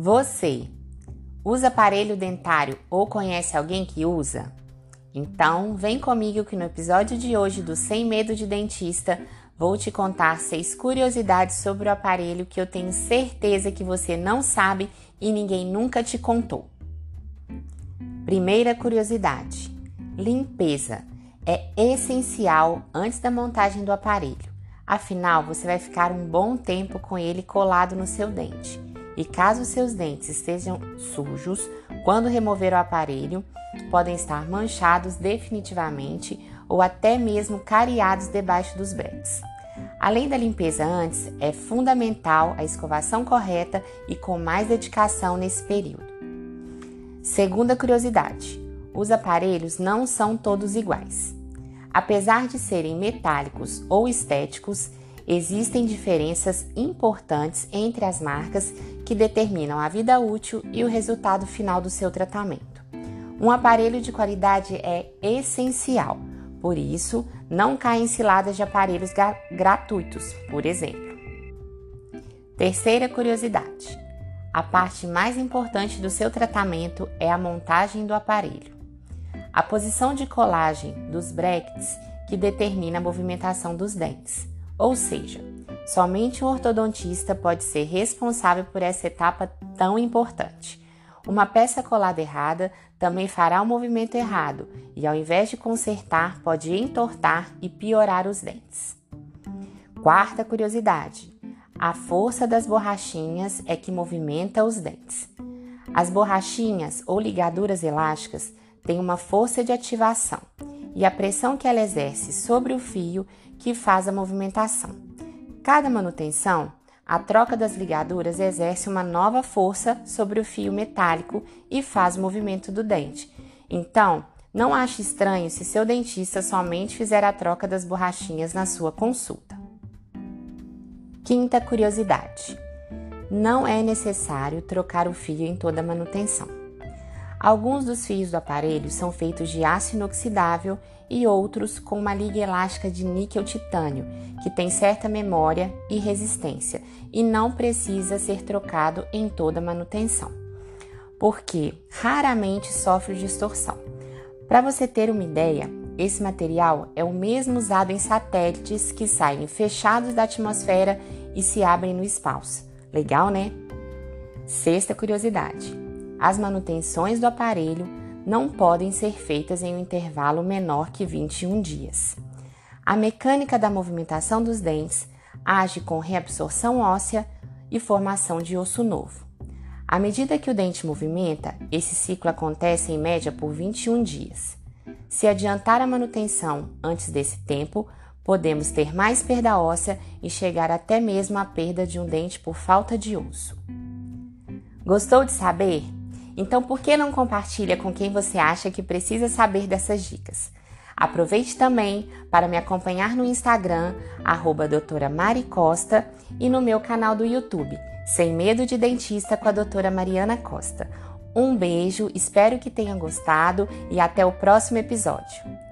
Você usa aparelho dentário ou conhece alguém que usa? Então, vem comigo que no episódio de hoje do Sem Medo de Dentista vou te contar seis curiosidades sobre o aparelho que eu tenho certeza que você não sabe e ninguém nunca te contou. Primeira curiosidade: limpeza é essencial antes da montagem do aparelho. Afinal, você vai ficar um bom tempo com ele colado no seu dente. E caso seus dentes estejam sujos, quando remover o aparelho, podem estar manchados definitivamente ou até mesmo cariados debaixo dos brackets. Além da limpeza antes, é fundamental a escovação correta e com mais dedicação nesse período. Segunda curiosidade: os aparelhos não são todos iguais. Apesar de serem metálicos ou estéticos, existem diferenças importantes entre as marcas que determinam a vida útil e o resultado final do seu tratamento. Um aparelho de qualidade é essencial, por isso, não caia em ciladas de aparelhos gratuitos, por exemplo. Terceira curiosidade: a parte mais importante do seu tratamento é a montagem do aparelho. A posição de colagem dos brackets que determina a movimentação dos dentes. Ou seja, somente um ortodontista pode ser responsável por essa etapa tão importante. Uma peça colada errada também fará o um movimento errado e, ao invés de consertar, pode entortar e piorar os dentes. Quarta curiosidade: a força das borrachinhas é que movimenta os dentes. As borrachinhas ou ligaduras elásticas têm uma força de ativação e a pressão que ela exerce sobre o fio que faz a movimentação. Cada manutenção, a troca das ligaduras exerce uma nova força sobre o fio metálico e faz o movimento do dente. Então, não ache estranho se seu dentista somente fizer a troca das borrachinhas na sua consulta. Quinta curiosidade: não é necessário trocar o fio em toda manutenção. Alguns dos fios do aparelho são feitos de aço inoxidável e outros com uma liga elástica de níquel titânio, que tem certa memória e resistência e não precisa ser trocado em toda manutenção, porque raramente sofre distorção. Para você ter uma ideia, esse material é o mesmo usado em satélites que saem fechados da atmosfera e se abrem no espaço. Legal, né? Sexta curiosidade as manutenções do aparelho não podem ser feitas em um intervalo menor que 21 dias. A mecânica da movimentação dos dentes age com reabsorção óssea e formação de osso novo. À medida que o dente movimenta, esse ciclo acontece em média por 21 dias. Se adiantar a manutenção antes desse tempo, podemos ter mais perda óssea e chegar até mesmo à perda de um dente por falta de osso. Gostou de saber? Então, por que não compartilha com quem você acha que precisa saber dessas dicas? Aproveite também para me acompanhar no Instagram, arroba doutora Mari Costa, e no meu canal do YouTube, Sem Medo de Dentista com a doutora Mariana Costa. Um beijo, espero que tenha gostado e até o próximo episódio.